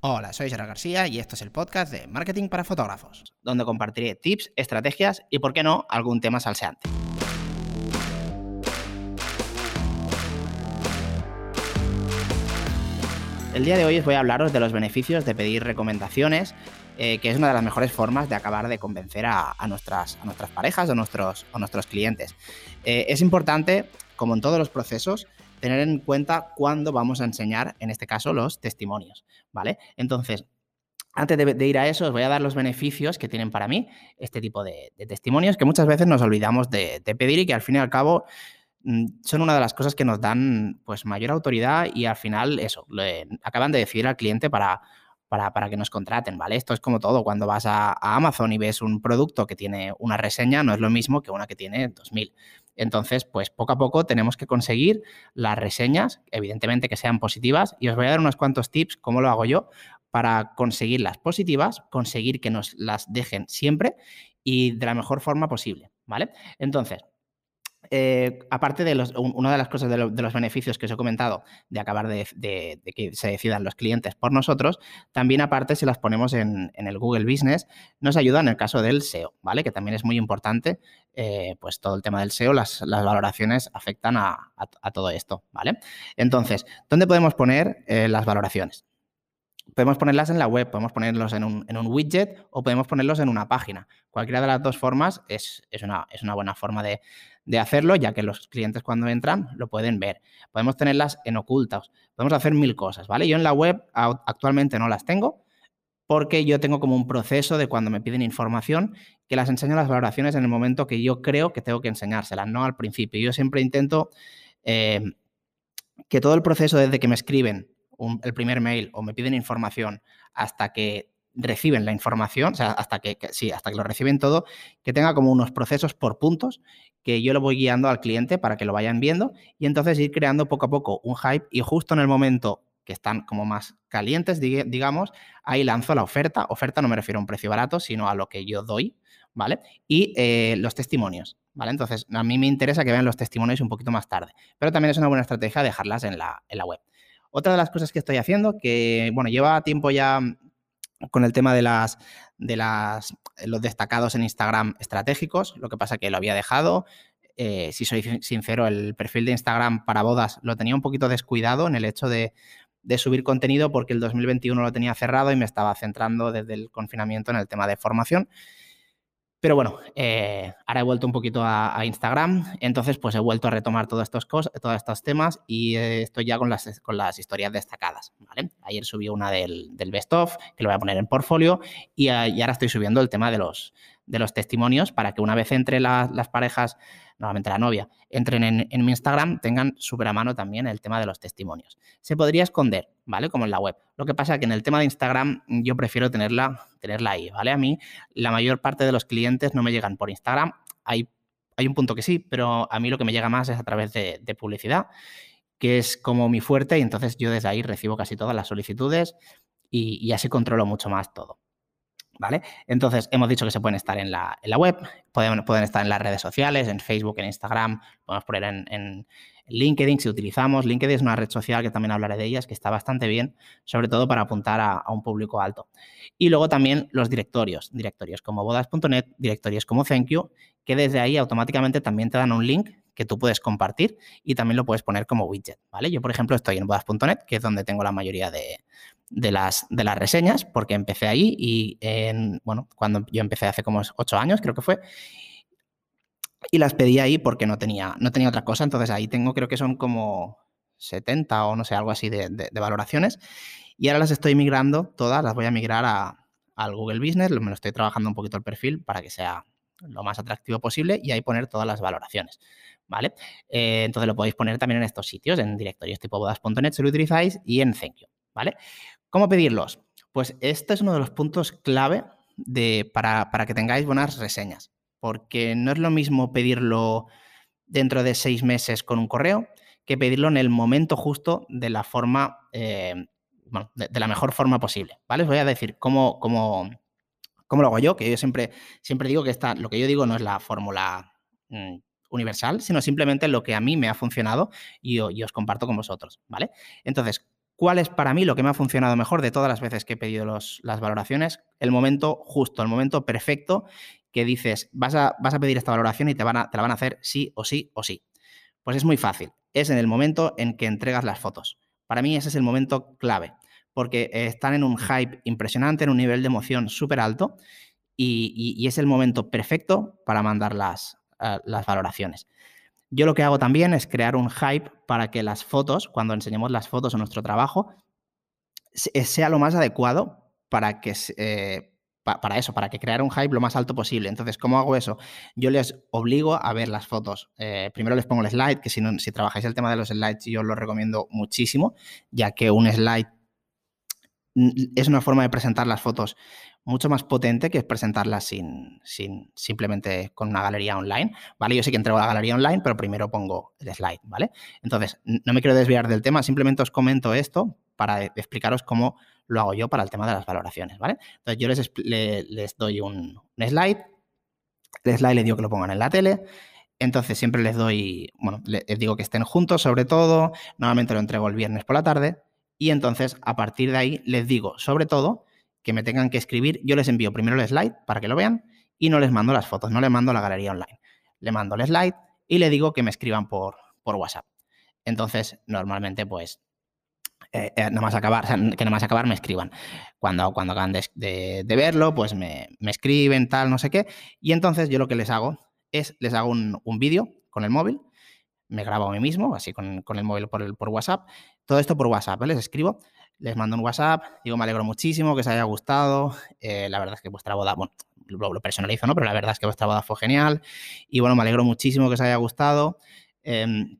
Hola, soy Gerard García y esto es el podcast de Marketing para Fotógrafos, donde compartiré tips, estrategias y, por qué no, algún tema salseante. El día de hoy os voy a hablaros de los beneficios de pedir recomendaciones, eh, que es una de las mejores formas de acabar de convencer a, nuestras, a nuestras, parejas o nuestros, nuestros clientes. Eh, es importante, como en todos los procesos, tener en cuenta cuándo vamos a enseñar, en este caso, los testimonios, ¿vale? Entonces, antes de, ir a eso, os voy a dar los beneficios que tienen para mí este tipo de, testimonios que muchas veces nos olvidamos de, pedir y que al fin y al cabo mm, son una de las cosas que nos dan pues mayor autoridad y al final eso, acaban de decidir al cliente para, para, que nos contraten, ¿vale? Esto es como todo, cuando vas a, a, Amazon y ves un producto que tiene una reseña, no es lo mismo que una que tiene 2000. Entonces, pues poco a poco tenemos que conseguir las reseñas, evidentemente que sean positivas, y os voy a dar unos cuantos tips, cómo lo hago yo, para conseguir las positivas, conseguir que nos las dejen siempre y de la mejor forma posible, ¿vale? Entonces, eh, aparte de los, una de las cosas de, los beneficios que os he comentado de acabar de, que se decidan los clientes por nosotros, también aparte si las ponemos en, el Google Business, nos ayuda en el caso del SEO, ¿vale? Que también es muy importante, eh, pues todo el tema del SEO, las, valoraciones afectan a, todo esto, ¿vale? Entonces, ¿dónde podemos poner eh, las valoraciones? Podemos ponerlas en la web, podemos ponerlos en un, widget o podemos ponerlos en una página. Cualquiera de las dos formas es, una, es una, buena forma de, hacerlo, ya que los clientes cuando entran lo pueden ver. Podemos tenerlas en ocultas, podemos hacer mil cosas, ¿vale? Yo en la web actualmente no las tengo porque yo tengo como un proceso de cuando me piden información que las enseño las valoraciones en el momento que yo creo que tengo que enseñárselas, no al principio. Yo siempre intento eh, que todo el proceso desde que me escriben el primer mail o me piden información hasta que reciben la información, o sea, hasta que, sí, hasta que lo reciben todo, que tenga como unos procesos por puntos que yo lo voy guiando al cliente para que lo vayan viendo y entonces ir creando poco a poco un hype y justo en el momento que están como más calientes, digamos, ahí lanzo la oferta. Oferta no me refiero a un precio barato, sino a lo que yo doy, ¿vale? Y eh, los testimonios, ¿vale? Entonces, a mí me interesa que vean los testimonios un poquito más tarde, pero también es una buena estrategia dejarlas en la, en la web. Otra de las cosas que estoy haciendo, que bueno, lleva tiempo ya con el tema de las de las los destacados en Instagram estratégicos, lo que pasa que lo había dejado. Eh, si soy sincero, el perfil de Instagram para bodas lo tenía un poquito descuidado en el hecho de, de subir contenido porque el 2021 lo tenía cerrado y me estaba centrando desde el confinamiento en el tema de formación. Pero bueno, eh, ahora he vuelto un poquito a, Instagram, entonces pues he vuelto a retomar todos estos, cosas, todos estos temas y eh, estoy ya con las, con las historias destacadas. Ayer subí una del, Best Of, que lo voy a poner en portfolio, y, y, ahora estoy subiendo el tema de los, de los testimonios para que una vez entre las parejas nuevamente la novia, entren en, mi Instagram, tengan súper a mano también el tema de los testimonios. Se podría esconder, ¿vale? Como en la web. Lo que pasa es que en el tema de Instagram yo prefiero tenerla, tenerla ahí, ¿vale? A mí la mayor parte de los clientes no me llegan por Instagram. Hay, hay un punto que sí, pero a mí lo que me llega más es a través de, publicidad, que es como mi fuerte y entonces yo desde ahí recibo casi todas las solicitudes y, y así controlo mucho más todo. ¿Vale? Entonces, hemos dicho que se pueden estar en la, web, pueden, estar en las redes sociales, en Facebook, en Instagram, podemos poner en, LinkedIn si utilizamos. LinkedIn es una red social que también hablaré de ellas, que está bastante bien, sobre todo para apuntar a, un público alto. Y luego también los directorios, directorios como bodas.net, directorios como Thank You, que desde ahí automáticamente también te dan un link que tú puedes compartir y también lo puedes poner como widget. Yo, por ejemplo, estoy en bodas.net, que es donde tengo la mayoría de, de las, de las reseñas, porque empecé ahí y, en, bueno, cuando yo empecé hace como ocho años, creo que fue, y las pedí ahí porque no tenía, no tenía otra cosa, entonces ahí tengo, creo que son como 70 o no sé, algo así de, valoraciones, y ahora las estoy migrando todas, las voy a migrar a, al Google Business, me lo estoy trabajando un poquito el perfil para que sea lo más atractivo posible y ahí poner todas las valoraciones. ¿Vale? Eh, entonces lo podéis poner también en estos sitios, en directorios tipo bodas.net si lo utilizáis y en Thank. ¿vale? ¿Cómo pedirlos? Pues este es uno de los puntos clave de, para, que tengáis buenas reseñas, porque no es lo mismo pedirlo dentro de seis meses con un correo que pedirlo en el momento justo de la forma, eh, de, la mejor forma posible, ¿vale? Os voy a decir cómo, cómo, cómo, lo hago yo, que yo siempre, siempre digo que esta, lo que yo digo no es la fórmula mm, universal, sino simplemente lo que a mí me ha funcionado y, y os comparto con vosotros, ¿vale? Entonces, ¿Cuál es para mí lo que me ha funcionado mejor de todas las veces que he pedido las valoraciones? El momento justo, el momento perfecto que dices, vas a, pedir esta valoración y te, van a, la van a hacer sí o sí o sí. Pues es muy fácil. Es en el momento en que entregas las fotos. Para mí ese es el momento clave, porque están en un hype impresionante, en un nivel de emoción súper alto y, es el momento perfecto para mandar las, eh, las valoraciones. Yo lo que hago también es crear un hype para que las fotos, cuando enseñemos las fotos o nuestro trabajo, eh, sea lo más adecuado para que eh, para eso, para que crear un hype lo más alto posible. Entonces, ¿cómo hago eso? Yo les obligo a ver las fotos. Eh, primero les pongo el slide, que si, no, si trabajáis el tema de los slides, yo lo recomiendo muchísimo, ya que un slide es una forma de presentar las fotos mucho más potente que presentarlas sin, simplemente con una galería online, ¿vale? Yo sé que entrego la galería online, pero primero pongo el slide, ¿vale? Entonces, no me quiero desviar del tema, simplemente os comento esto para explicaros cómo lo hago yo para el tema de las valoraciones, ¿vale? Entonces, yo les, les doy un, slide, el slide les digo que lo pongan en la tele, entonces siempre les doy, bueno, les digo que estén juntos sobre todo, normalmente lo entrego el viernes por la tarde, y entonces a partir de ahí les digo, sobre todo, que me tengan que escribir, yo les envío primero el slide para que lo vean y no les mando las fotos, no les mando la galería online. Le mando el slide y le digo que me escriban por, por WhatsApp. Entonces, normalmente, pues, eh, eh, acabar, que nada más acabar me escriban. Cuando, cuando acaban de, verlo, pues me, escriben, tal, no sé qué. Y entonces yo lo que les hago es, les hago un, vídeo con el móvil, me grabo a mí mismo, así con, el móvil por, el, por WhatsApp. Todo esto por WhatsApp, les escribo les mando un WhatsApp, digo, me alegro muchísimo, que os haya gustado, eh, la verdad es que vuestra boda, bueno, lo, personalizo, ¿no? Pero la verdad es que vuestra boda fue genial y bueno, me alegro muchísimo que os haya gustado. Em,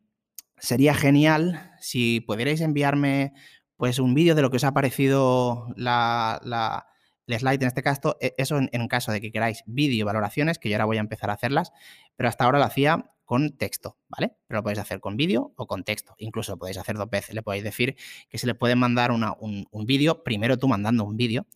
sería genial si pudierais enviarme pues un vídeo de lo que os ha parecido la, la el slide en este caso, e, eso en, en caso de que queráis vídeo valoraciones, que yo ahora voy a empezar a hacerlas, pero hasta ahora lo hacía con texto, ¿vale? Pero lo podéis hacer con vídeo o con texto. Incluso lo podéis hacer dos veces. Le podéis decir que se le puede mandar un, un vídeo, primero tú mandando un vídeo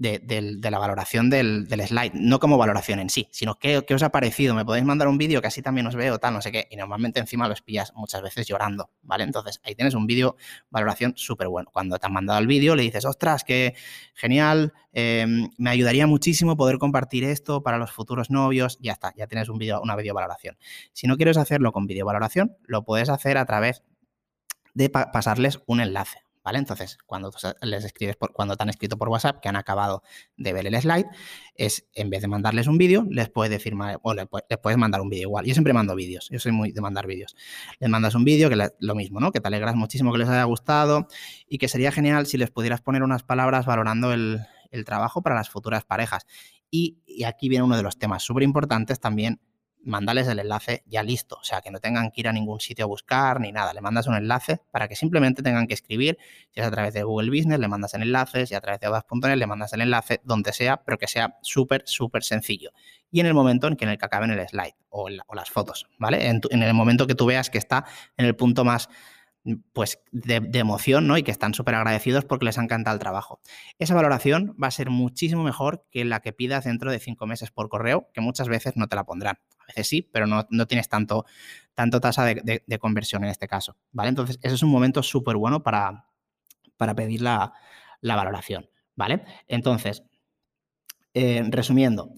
de, la valoración del, slide, no como valoración en sí, sino qué, os ha parecido, me podéis mandar un vídeo que así también os veo, tal, no sé qué, y normalmente encima los pillas muchas veces llorando, ¿vale? Entonces ahí tienes un vídeo, valoración súper bueno. Cuando te han mandado el vídeo le dices, ostras, qué genial, em, me ayudaría muchísimo poder compartir esto para los futuros novios, ya está, ya tienes un vídeo, una video valoración. Si no quieres hacerlo con video valoración, lo puedes hacer a través de pasarles un enlace, ¿Vale? Entonces, cuando les escribes por, cuando te han escrito por WhatsApp que han acabado de ver el slide, es en vez de mandarles un vídeo, les puedes decir o les, puedes mandar un vídeo igual. Yo siempre mando vídeos, yo soy muy de mandar vídeos. Les mandas un vídeo, que lo mismo, ¿no? Que te alegras muchísimo que les haya gustado y que sería genial si les pudieras poner unas palabras valorando el, trabajo para las futuras parejas. Y, y aquí viene uno de los temas súper importantes también mandales el enlace ya listo, o sea, que no tengan que ir a ningún sitio a buscar ni nada, le mandas un enlace para que simplemente tengan que escribir, si es a través de Google Business, le mandas el enlace, si a través de Odas.net le mandas el enlace, donde sea, pero que sea súper, súper sencillo. Y en el momento en que en el que acaben el slide o, las fotos, ¿vale? En, en el momento que tú veas que está en el punto más pues de, emoción, ¿no? Y que están súper agradecidos porque les ha encantado el trabajo. Esa valoración va a ser muchísimo mejor que la que pidas dentro de cinco meses por correo, que muchas veces no te la pondrán. A veces sí, pero no, tienes tanto, tanto tasa de, conversión en este caso, ¿vale? Entonces, ese es un momento súper bueno para, para pedir la, valoración, ¿vale? Entonces, eh, resumiendo,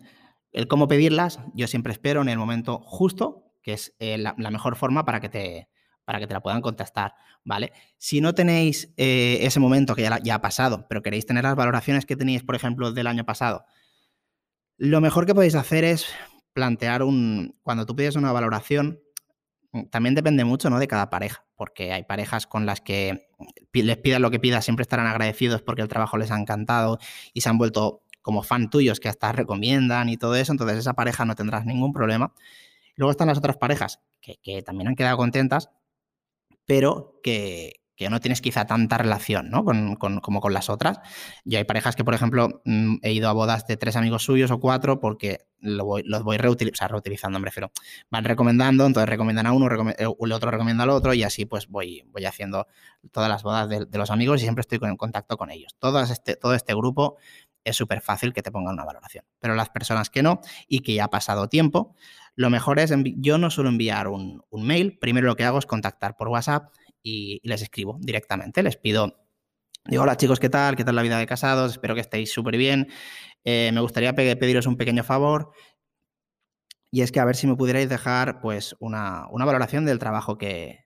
el cómo pedirlas, yo siempre espero en el momento justo, que es eh, la mejor forma para que te para que te la puedan contestar, ¿vale? Si no tenéis eh, ese momento que ya, ha pasado, pero queréis tener las valoraciones que tenéis, por ejemplo, del año pasado, lo mejor que podéis hacer es plantear un, cuando tú pides una valoración, mm, también depende mucho ¿no? de cada pareja, porque hay parejas con las que les pidas lo que pidas, siempre estarán agradecidos porque el trabajo les ha encantado y se han vuelto como fan tuyos que hasta recomiendan y todo eso, entonces esa pareja no tendrás ningún problema. Luego están las otras parejas que, que también han quedado contentas, pero que, no tienes quizá tanta relación ¿no? con, como con las otras. Yo hay parejas que, por ejemplo, mm, he ido a bodas de tres amigos suyos o cuatro porque los voy reutilizando, me refiero. Van recomendando, entonces recomiendan a uno, eh, el otro recomienda al otro y así pues voy, voy haciendo todas las bodas de, los amigos y siempre estoy en contacto con ellos. Todo este, todo este grupo es súper fácil que te pongan una valoración. Pero las personas que no y que ya ha pasado tiempo, lo mejor es, yo no suelo enviar un, mail, primero lo que hago es contactar por WhatsApp y, les escribo directamente. Les pido, digo, hola chicos, ¿qué tal? ¿Qué tal la vida de casados? Espero que estéis súper bien. Eh, me gustaría pediros un pequeño favor. Y es que a ver si me pudierais dejar pues una, valoración del trabajo que,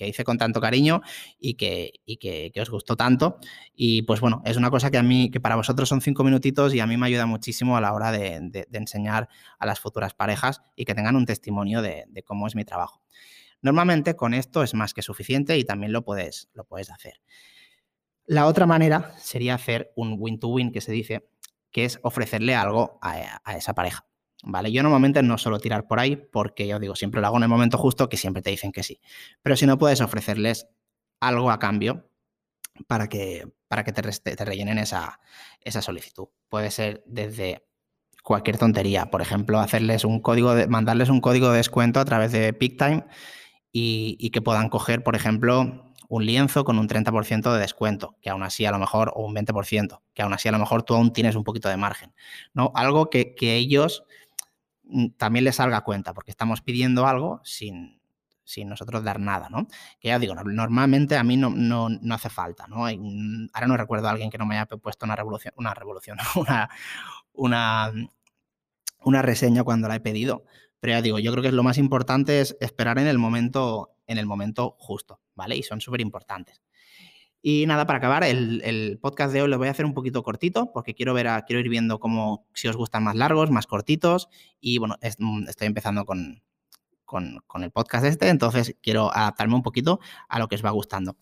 hice con tanto cariño y, que, que, os gustó tanto. Y pues bueno, es una cosa que a mí, que para vosotros son cinco minutitos y a mí me ayuda muchísimo a la hora de, enseñar a las futuras parejas y que tengan un testimonio de, cómo es mi trabajo. Normalmente con esto es más que suficiente y también lo puedes, lo puedes hacer. La otra manera sería hacer un win-to-win que se dice, que es ofrecerle algo a esa pareja. ¿Vale? Yo normalmente no suelo tirar por ahí porque, yo digo, siempre lo hago en el momento justo que siempre te dicen que sí. Pero si no puedes ofrecerles algo a cambio para que, para que te, te rellenen esa, esa solicitud. Puede ser desde cualquier tontería. Por ejemplo, hacerles un código de, mandarles un código de descuento a través de PickTime y, y que puedan coger, por ejemplo, un lienzo con un 30% de descuento, que aún así a lo mejor, o un 20%, que aún así a lo mejor tú aún tienes un poquito de margen. ¿no? Algo que, que ellos también le salga cuenta, porque estamos pidiendo algo sin, sin nosotros dar nada, ¿no? Que ya digo, normalmente a mí no, no, no hace falta, ¿no? ahora no recuerdo a alguien que no me haya puesto una revolución, una revolución, una, una, una reseña cuando la he pedido. Pero ya digo, yo creo que lo más importante es esperar en el momento, en el momento justo, ¿vale? Y son súper importantes. Y nada, para acabar, el, podcast de hoy lo voy a hacer un poquito cortito porque quiero, ver a, quiero ir viendo cómo, si os gustan más largos, más cortitos. Y bueno, mm, estoy empezando con, con, el podcast este, entonces quiero adaptarme un poquito a lo que os va gustando.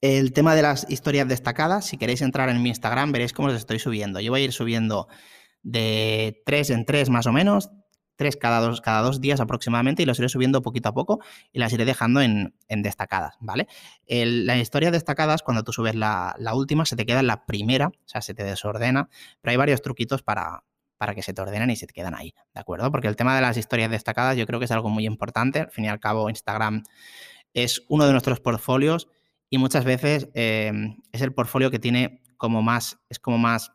El tema de las historias destacadas, si queréis entrar en mi Instagram, veréis cómo los estoy subiendo. Yo voy a ir subiendo de tres en tres más o menos, tres cada dos, cada dos días aproximadamente y los iré subiendo poquito a poco y las iré dejando en, destacadas, ¿vale? la historia destacadas, cuando tú subes la, última, se te queda en la primera, o sea, se te desordena, pero hay varios truquitos para, para que se te ordenen y se te quedan ahí, ¿de acuerdo? Porque el tema de las historias destacadas yo creo que es algo muy importante. Al fin y al cabo, Instagram es uno de nuestros portfolios y muchas veces eh, es el portfolio que tiene como más, es como más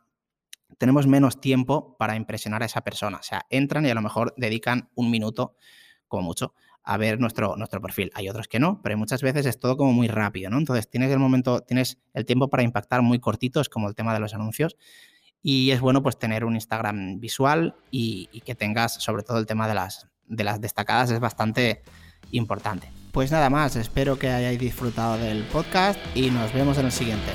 tenemos menos tiempo para impresionar a esa persona. O sea, entran y a lo mejor dedican un minuto, como mucho, a ver nuestro, nuestro perfil. Hay otros que no, pero muchas veces es todo como muy rápido, ¿no? Entonces tienes el momento, tienes el tiempo para impactar muy cortito, es como el tema de los anuncios. Y es bueno pues tener un Instagram visual y, que tengas sobre todo el tema de las, de las destacadas es bastante importante. Pues nada más, espero que hayáis disfrutado del podcast y nos vemos en el siguiente.